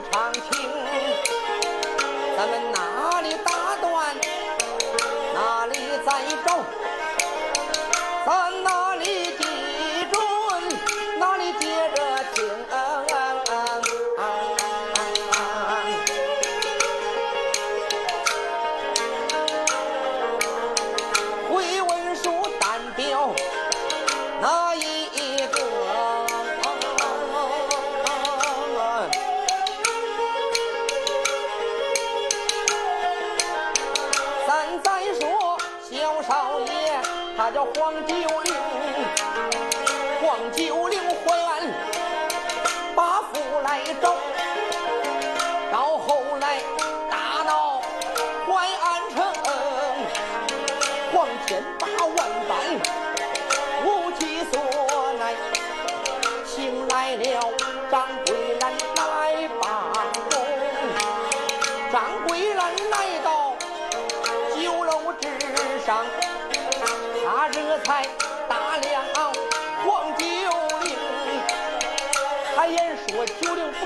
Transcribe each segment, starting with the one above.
长情。咱们哪里打断哪里再找咱那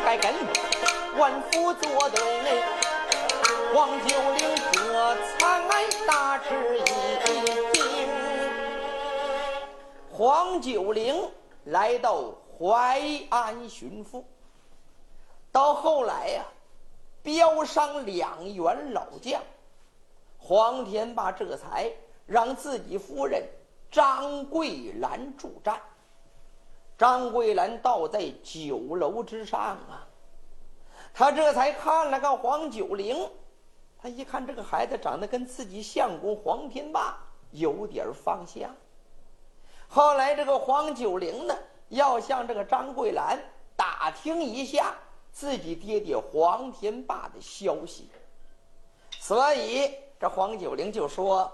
该跟万福作对。黄九龄这才大吃一惊。黄九龄来到淮安巡抚，到后来呀，镖伤两员老将，黄天霸这才。让自己夫人张桂兰助战。张桂兰倒在酒楼之上啊，他这才看了个黄九龄，他一看这个孩子长得跟自己相公黄天霸有点方向。后来这个黄九龄呢，要向这个张桂兰打听一下自己爹爹黄天霸的消息，所以这黄九龄就说。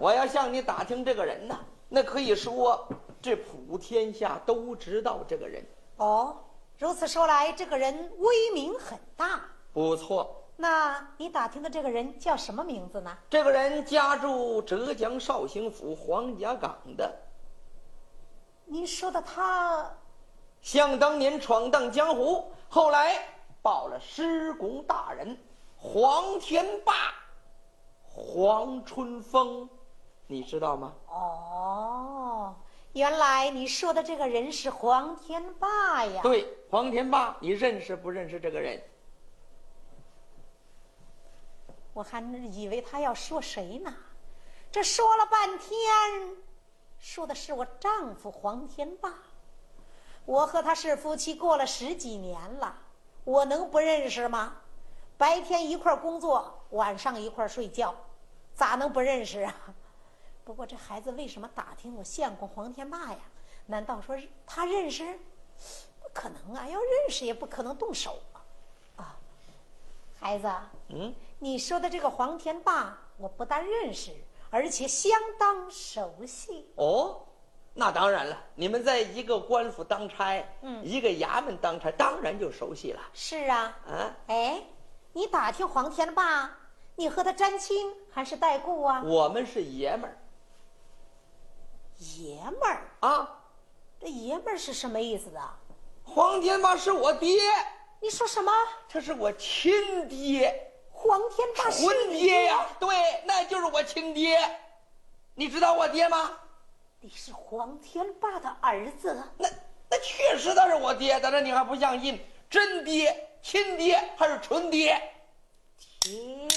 我要向你打听这个人呢，那可以说这普天下都知道这个人。哦，如此说来，这个人威名很大。不错，那你打听的这个人叫什么名字呢？这个人家住浙江绍兴府黄家港的。您说的他，想当年闯荡江湖，后来报了师公大人黄天霸、黄春风。你知道吗？哦，原来你说的这个人是黄天霸呀。对，黄天霸，你认识不认识这个人？我还以为他要说谁呢，这说了半天，说的是我丈夫黄天霸。我和他是夫妻过了十几年了，我能不认识吗？白天一块工作，晚上一块睡觉，咋能不认识啊？不过这孩子为什么打听我相公黄天霸呀？难道说他认识？不可能啊！要认识也不可能动手啊！啊，孩子，嗯，你说的这个黄天霸，我不但认识，而且相当熟悉。哦，那当然了，你们在一个官府当差，嗯，一个衙门当差，当然就熟悉了。是啊，啊，哎，你打听黄天霸，你和他沾亲还是带故啊？我们是爷们儿。爷们儿啊，这爷们儿是什么意思的？黄天霸是我爹。你说什么？他是我亲爹。黄天霸是爹呀？对，那就是我亲爹。你知道我爹吗？你是黄天霸的儿子。那那确实他是我爹，但是你还不相信？真爹、亲爹还是纯爹？天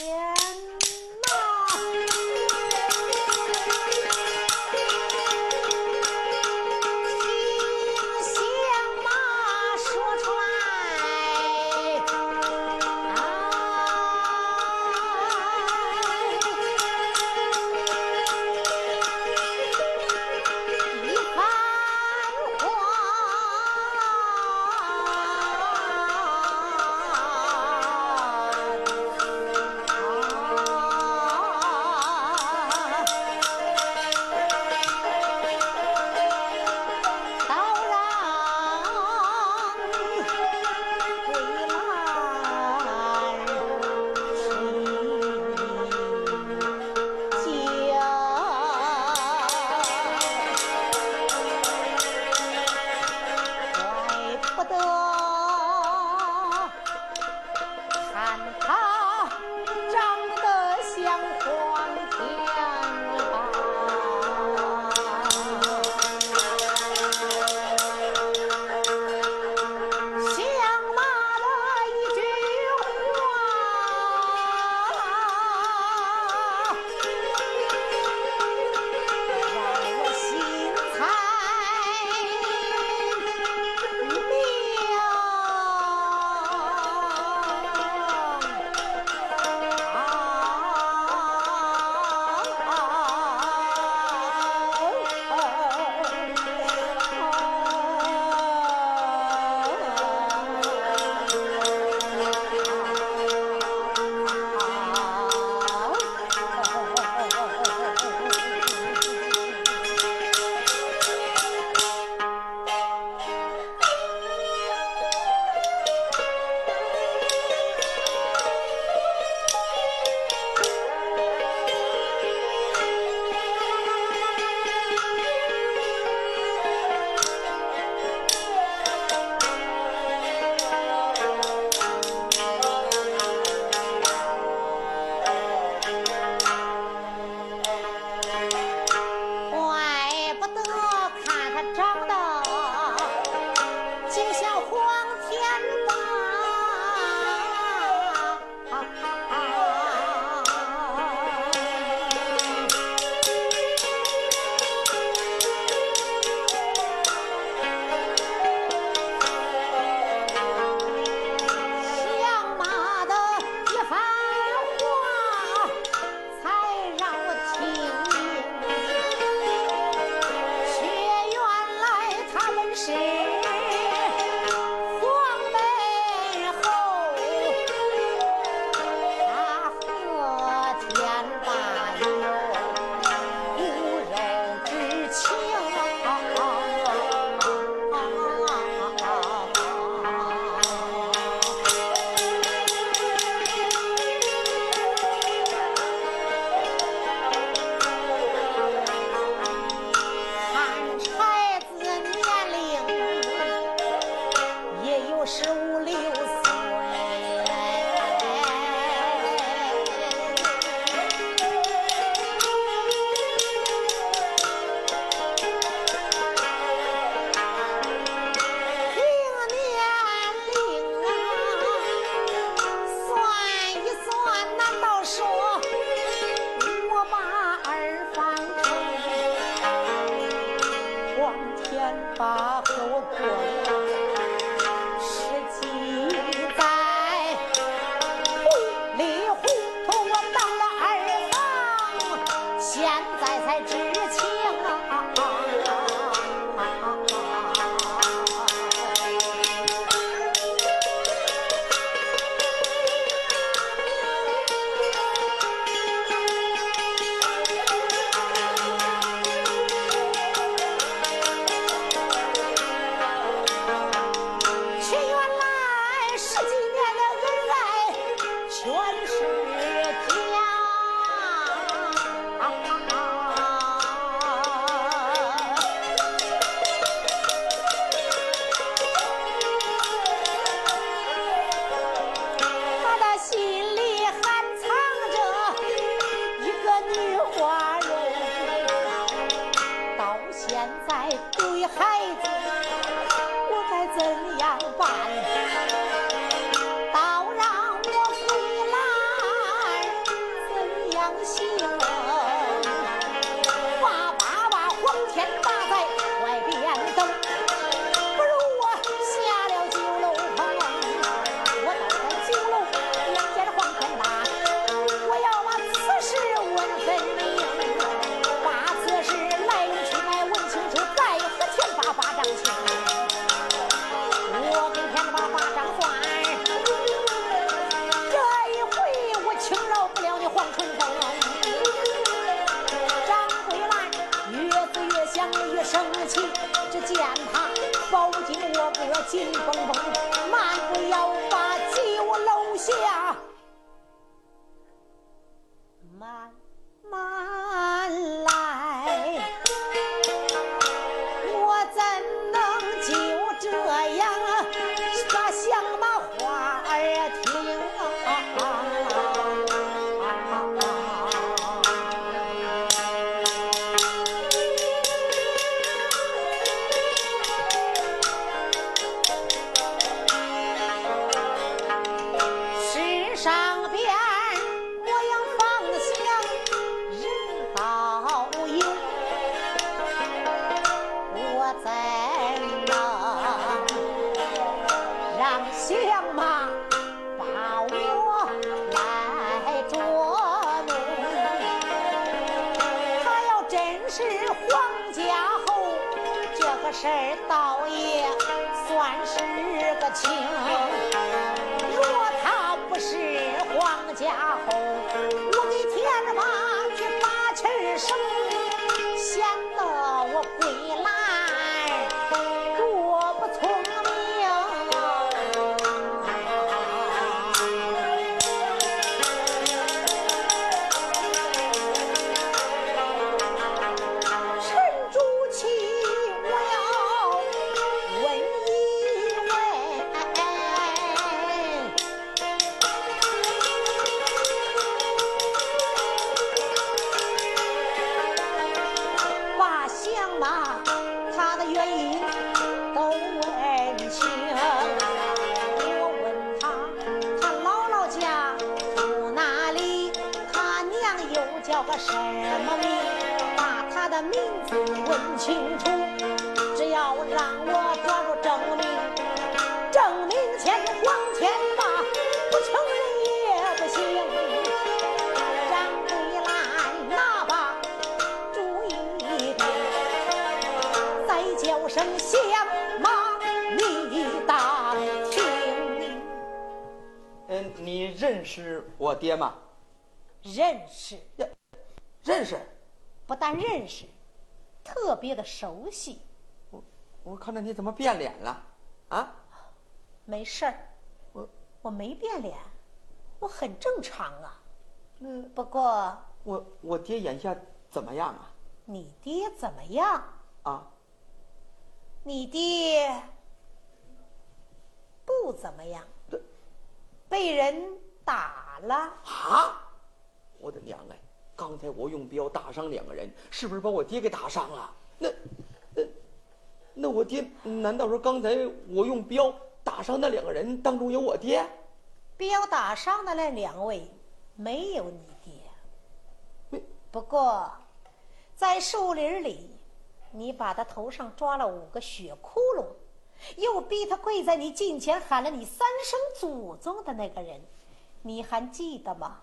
上认识我爹吗？认识，认识，不但认识，特别的熟悉。我我看着你怎么变脸了？啊？没事儿，我我没变脸，我很正常啊。那不过我我爹眼下怎么样啊？你爹怎么样？啊？你爹不怎么样，被人。打了啊！我的娘哎！刚才我用镖打伤两个人，是不是把我爹给打伤了？那那那我爹难道说刚才我用镖打伤那两个人当中有我爹？镖打伤的那两位没有你爹。不过，在树林里，你把他头上抓了五个血窟窿，又逼他跪在你近前喊了你三声祖宗的那个人，你还记得吗？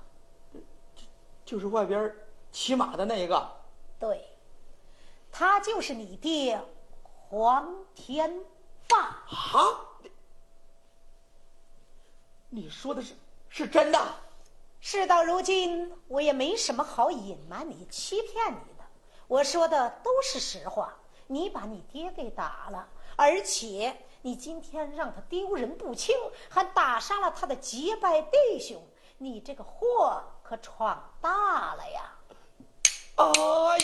就是外边骑马的那一个。对，他就是你爹，黄天霸。啊！你说的是是真的？事到如今，我也没什么好隐瞒你、欺骗你的。我说的都是实话。你把你爹给打了，而且你今天让他丢人不轻，还打杀了他的结拜弟兄，你这个祸可闯大了呀！哎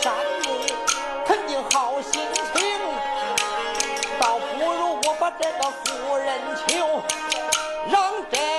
山里，肯定好心情，倒不如我把这个夫人求，让这。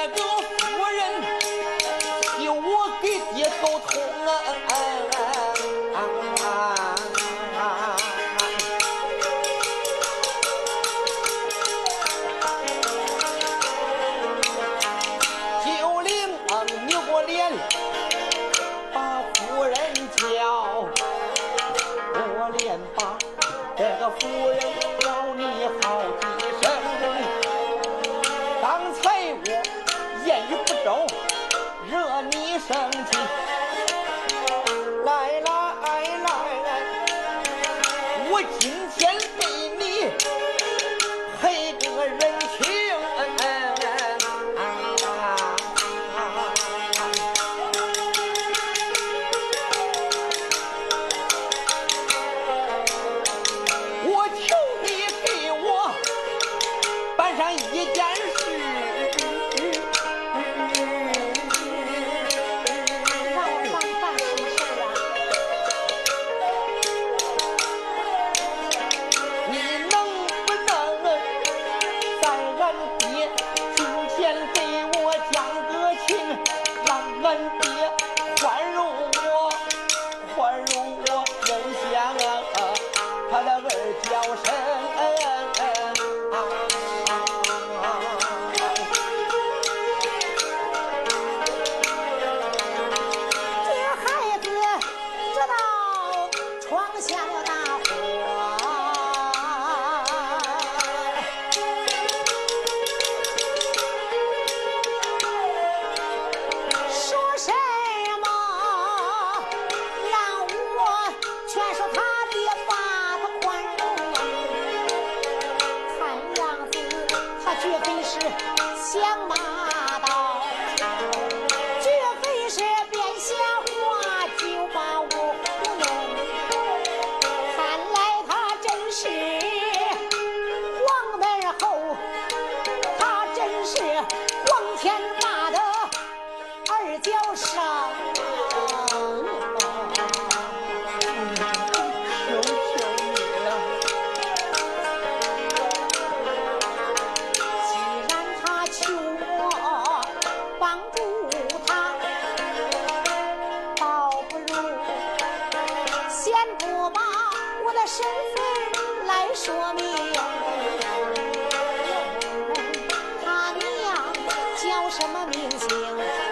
叫什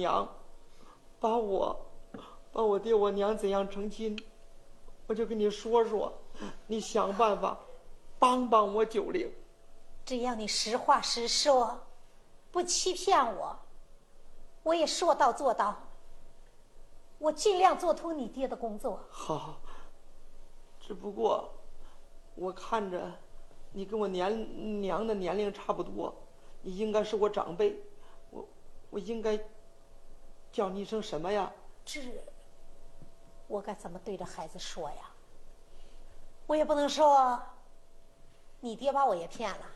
娘，把我，把我爹我娘怎样成亲，我就跟你说说，你想办法帮帮我九龄。只要你实话实说，不欺骗我，我也说到做到。我尽量做通你爹的工作。好，只不过我看着你跟我年娘的年龄差不多，你应该是我长辈，我我应该叫你一声什么呀？这，我该怎么对着孩子说呀？我也不能说，你爹把我也骗了，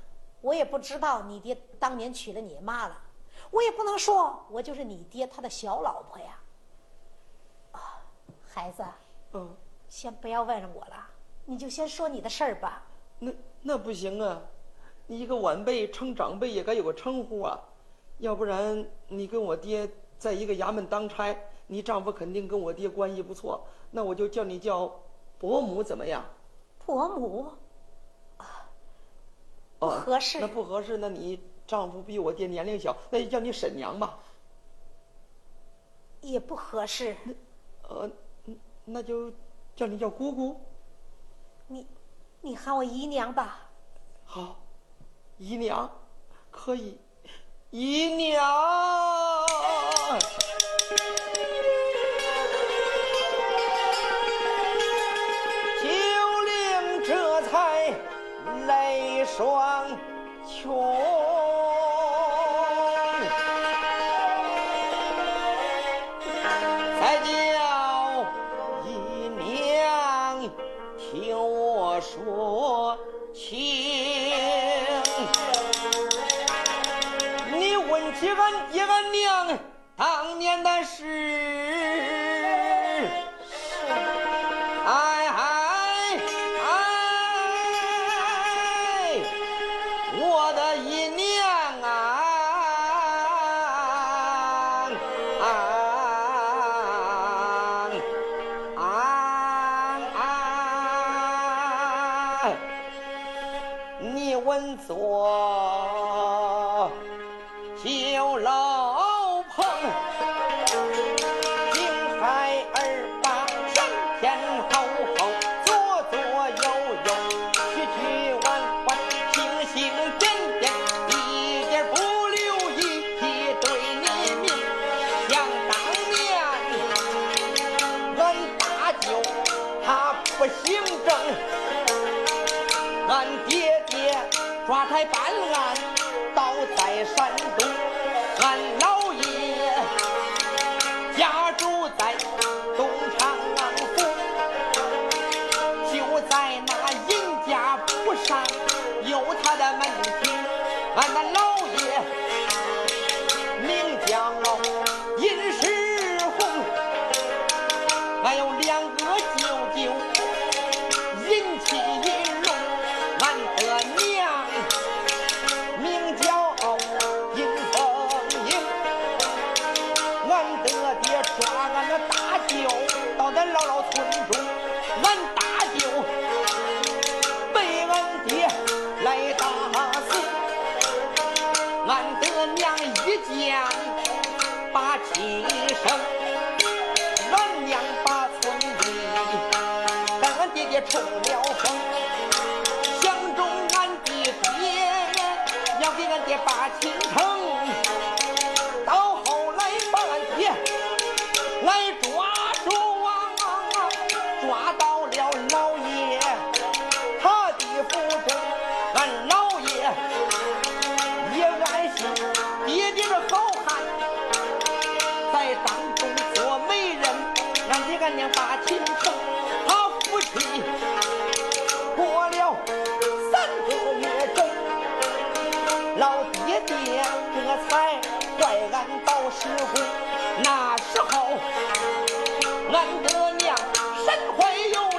我也不知道你爹当年娶了你妈了，我也不能说我就是你爹他的小老婆呀。啊，孩子，嗯，先不要问我了，你就先说你的事儿吧。那那不行啊，你一个晚辈称长辈也该有个称呼啊，要不然你跟我爹在一个衙门当差，你丈夫肯定跟我爹关系不错，那我就叫你叫伯母怎么样？伯母哦，合适那不合适，那你丈夫比我爹年龄小，那就叫你婶娘吧。也不合适，呃，嗯那就叫你叫姑姑。你你喊我姨娘吧。好，姨娘，可以，姨娘。九龄这才泪双琼。到时候，那时候，俺的娘身怀有。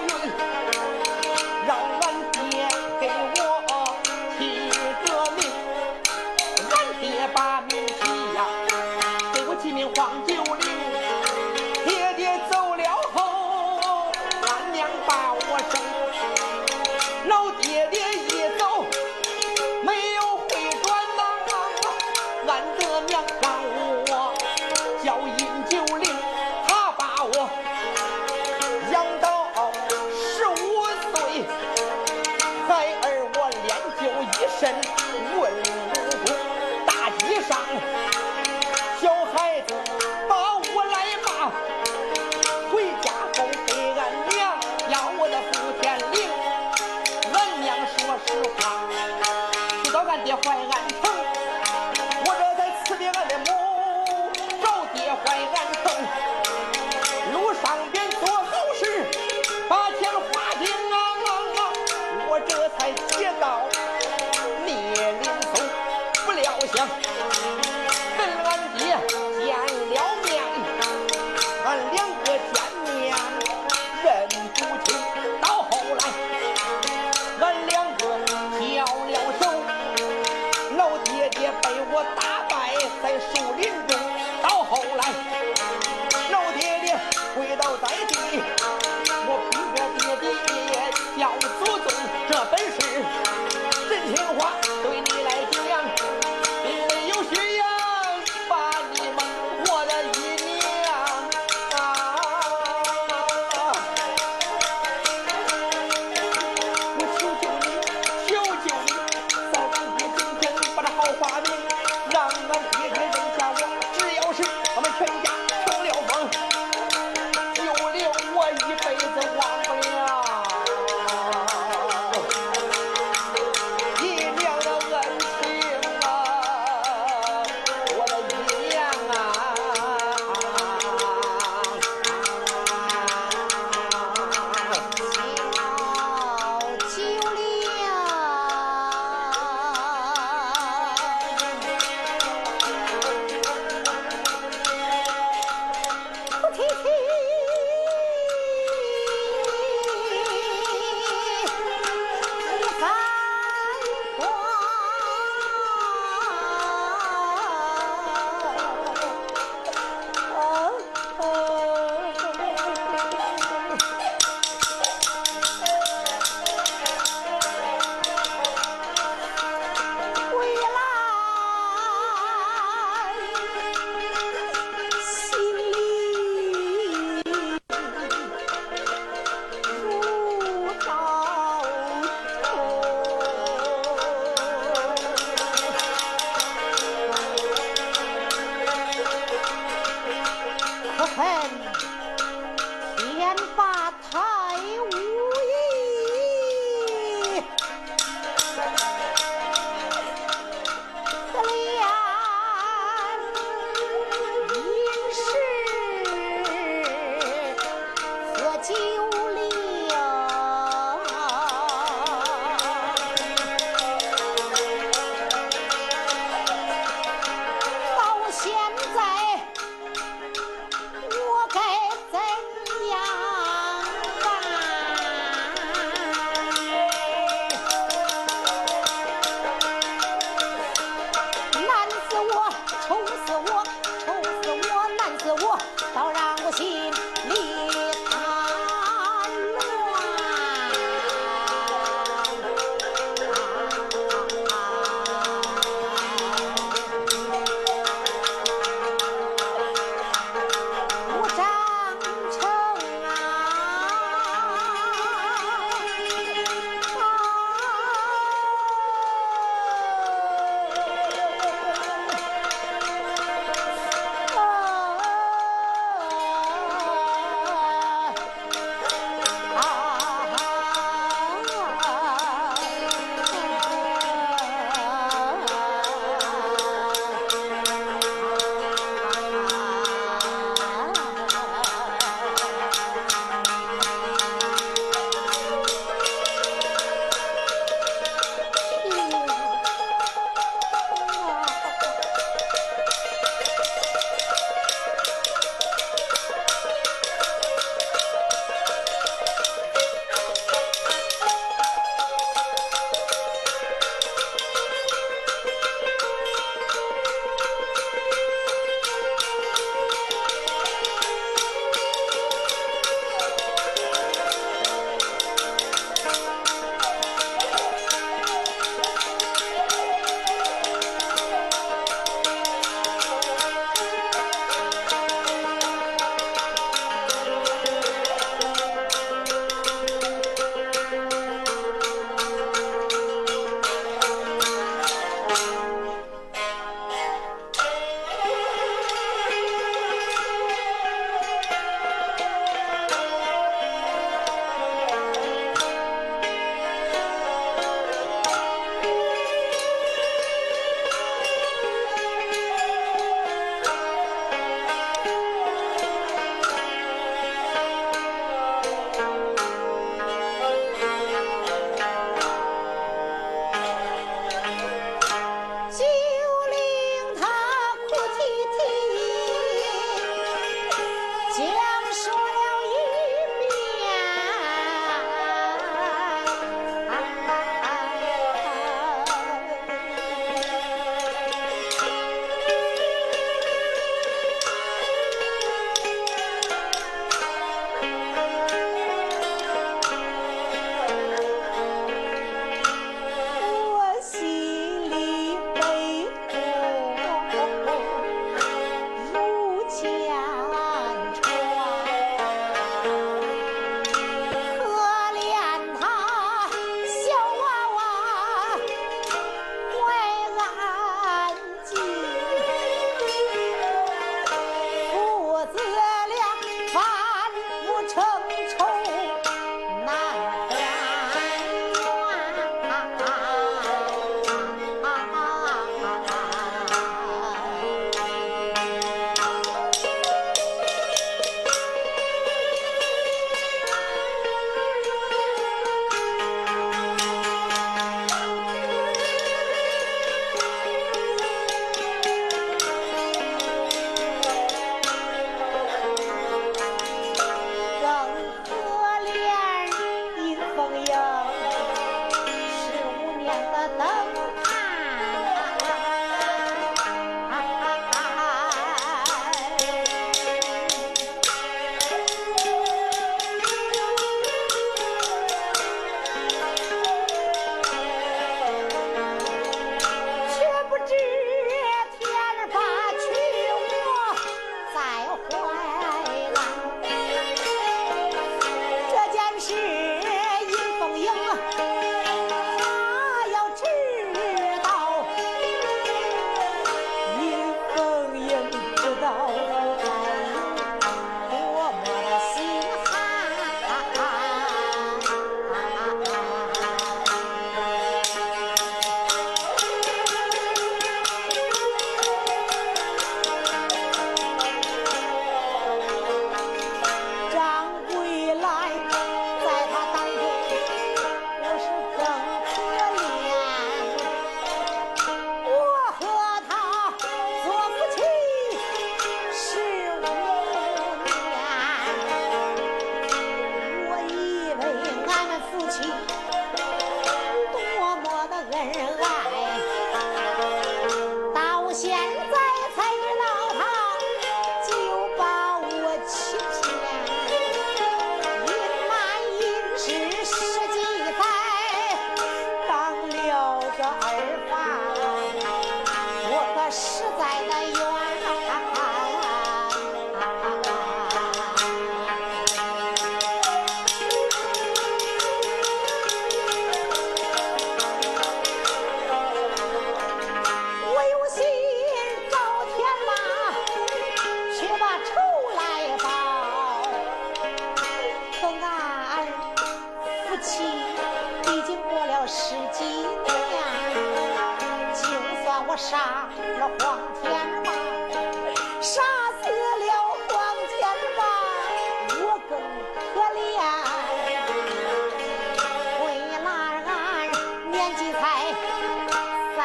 三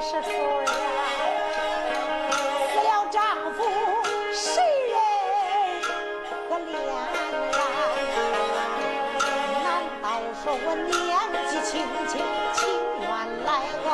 十岁啊，死了丈夫谁人可怜呀？难道说我年纪轻轻情愿来熬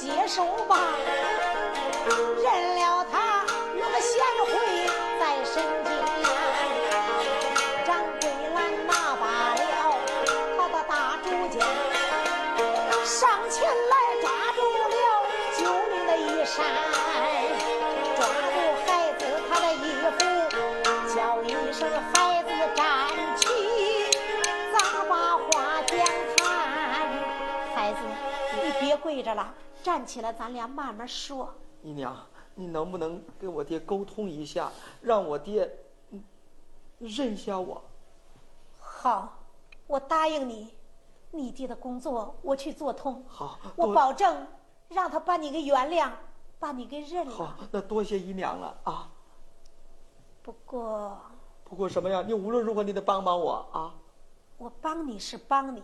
接受吧，认了他那个贤惠在身边。张桂兰拿罢了他的大竹剑，上前来抓住了九龄的衣衫，抓住孩子他的衣服，叫一声孩子站起，咱把话讲谈。孩子，你别跪着了，站起来，咱俩慢慢说。姨娘，你能不能跟我爹沟通一下，让我爹嗯认下我？好，我答应你，你爹的工作我去做通。好，我保证让他把你给原谅，把你给认了好。，那多谢姨娘了啊。不过不过什么呀？你无论如何你得帮帮我啊！我帮你是帮你，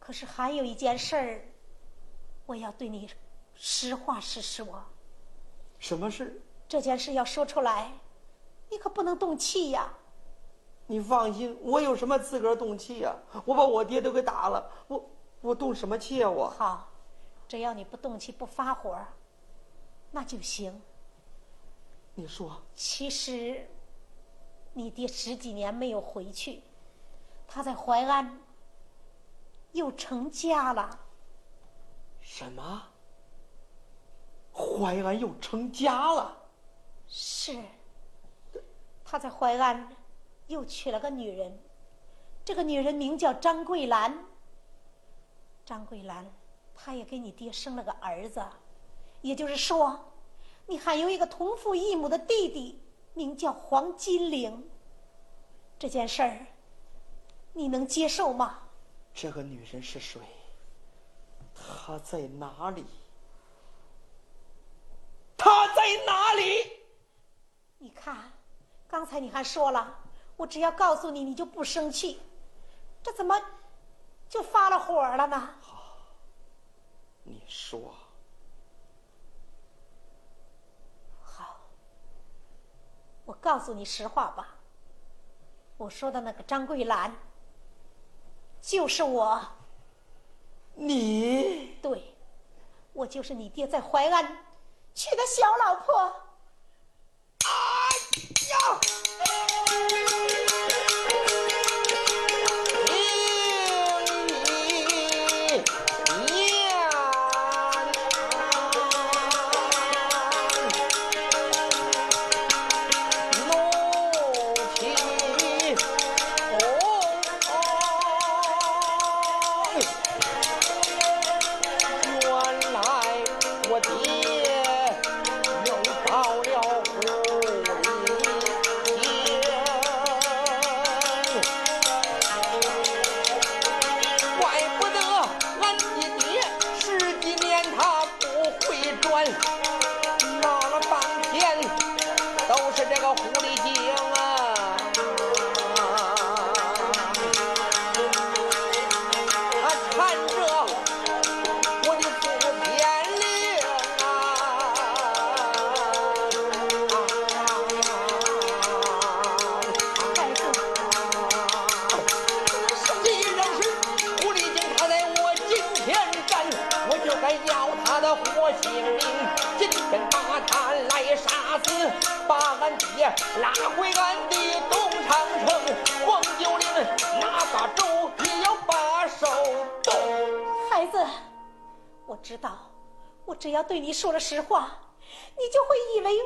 可是还有一件事儿，我要对你实话实说。什么事？这件事要说出来，你可不能动气呀。你放心，我有什么资格动气呀、我把我爹都给打了，我我动什么气啊？我好，只要你不动气、不发火，那就行。你说其实，你爹十几年没有回去，他在淮安又成家了。什么？淮安又成家了？是，他在淮安又娶了个女人，这个女人名叫张桂兰。张桂兰，她也给你爹生了个儿子，也就是说，你还有一个同父异母的弟弟，名叫黄金玲。这件事儿，你能接受吗？这个女人是谁？她在哪里？他在哪里？你看，刚才你还说了，我只要告诉你，你就不生气，这怎么就发了火了呢？好你说，好，我告诉你实话吧。我说的那个张桂兰，就是我，你对，我就是你爹在淮安娶的小老婆。哎呀！端说了实话，你就会以为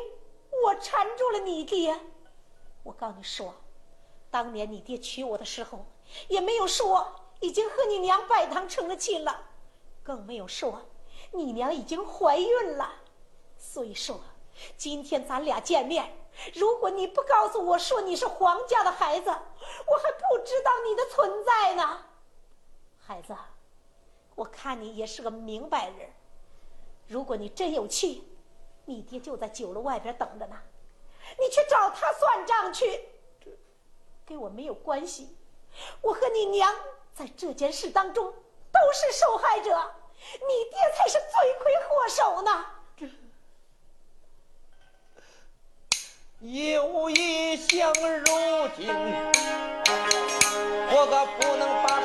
我缠住了你爹。我告诉你说，当年你爹娶我的时候，也没有说已经和你娘拜堂成了亲了，更没有说你娘已经怀孕了。所以说，今天咱俩见面，如果你不告诉我说你是皇家的孩子，我还不知道你的存在呢。孩子，我看你也是个明白人。如果你真有气，你爹就在酒楼外边等着呢，你去找他算账去。跟我没有关系，我和你娘在这件事当中都是受害者，你爹才是罪魁祸首呢。有一想如今，我可不能把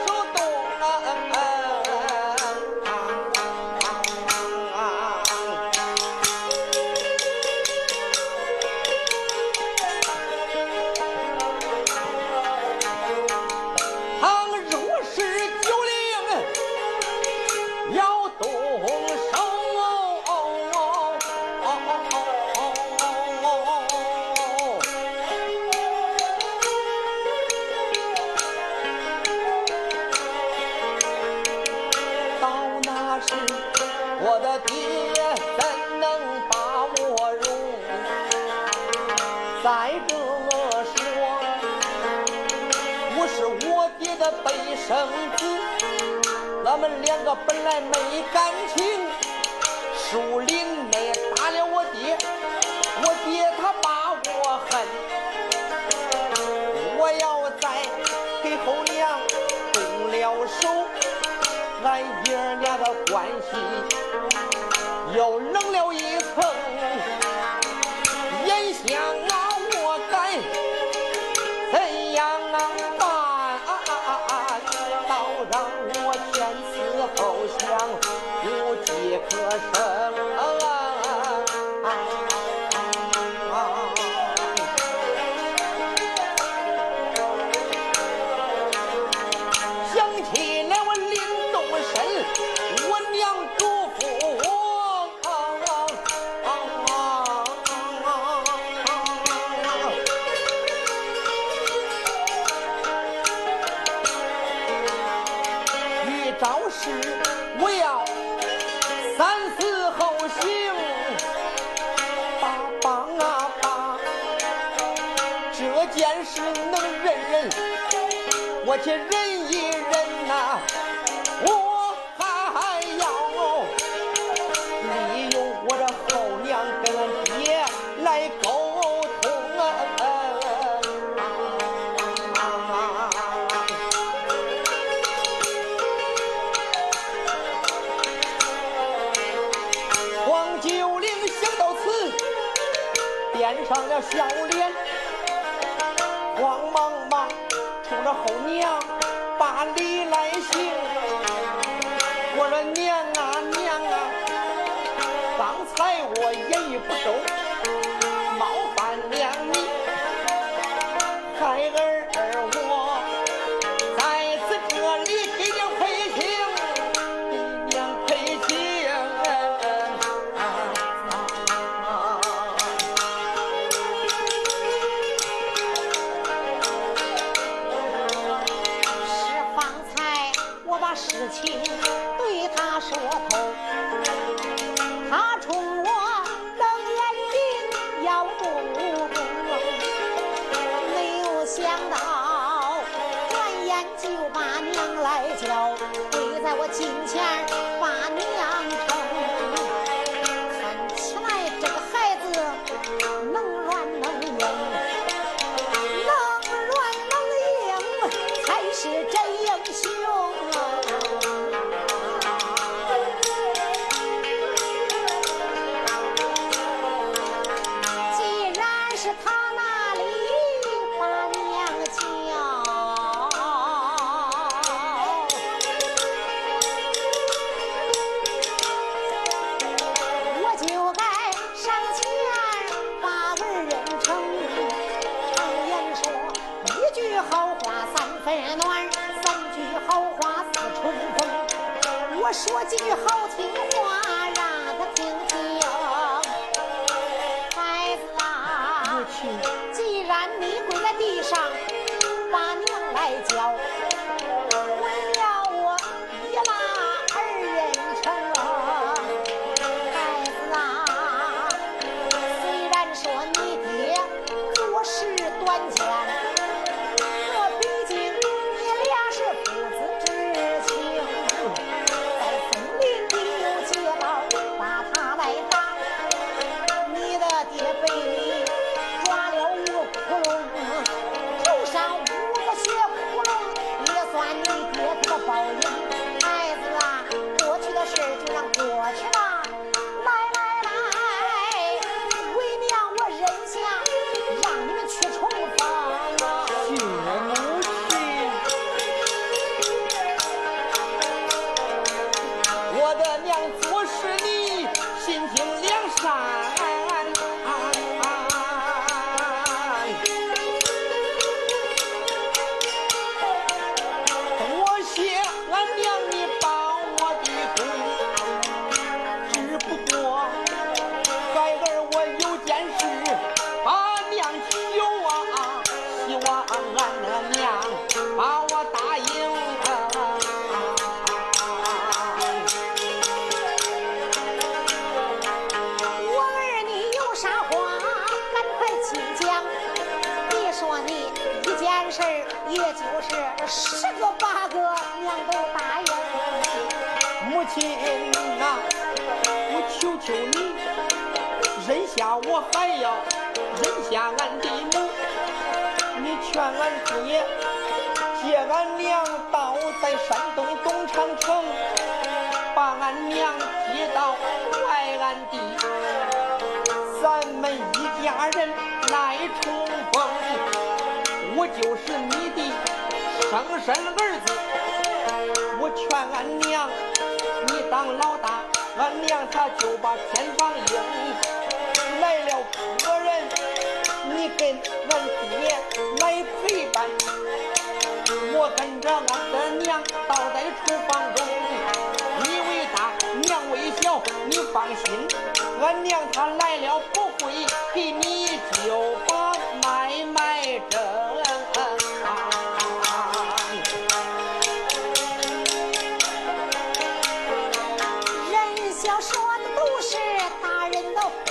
遇着事我要三思后行，八帮啊爸，这件事能忍忍。我且忍不周，你真英雄。no.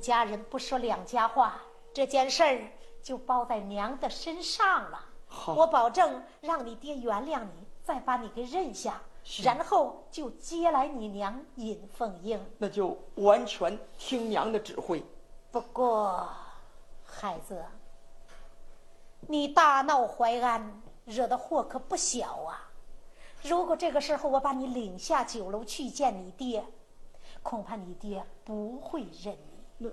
家人不说两家话，这件事儿就包在娘的身上了。好，我保证让你爹原谅你，再把你给认下。然后就接来你娘尹凤英。那就完全听娘的指挥。不过，孩子，你大闹淮安，惹的祸可不小啊！如果这个时候我把你领下酒楼去见你爹，恐怕你爹不会认你。那，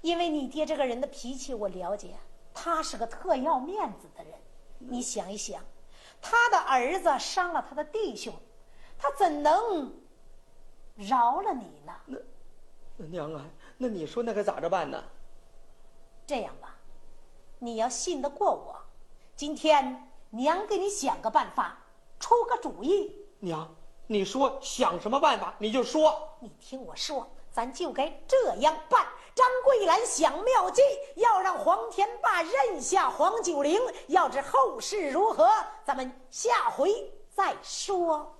因为你爹这个人的脾气我了解，他是个特要面子的人。你想一想，他的儿子伤了他的弟兄，他怎能饶了你呢？那，那娘啊！那你说那可咋着办呢？这样吧，你要信得过我，今天娘给你想个办法，出个主意。娘，你说想什么办法你就说。你听我说咱就该这样办。张桂兰想妙计要让黄天霸认下黄九龄要知后事如何咱们下回再说。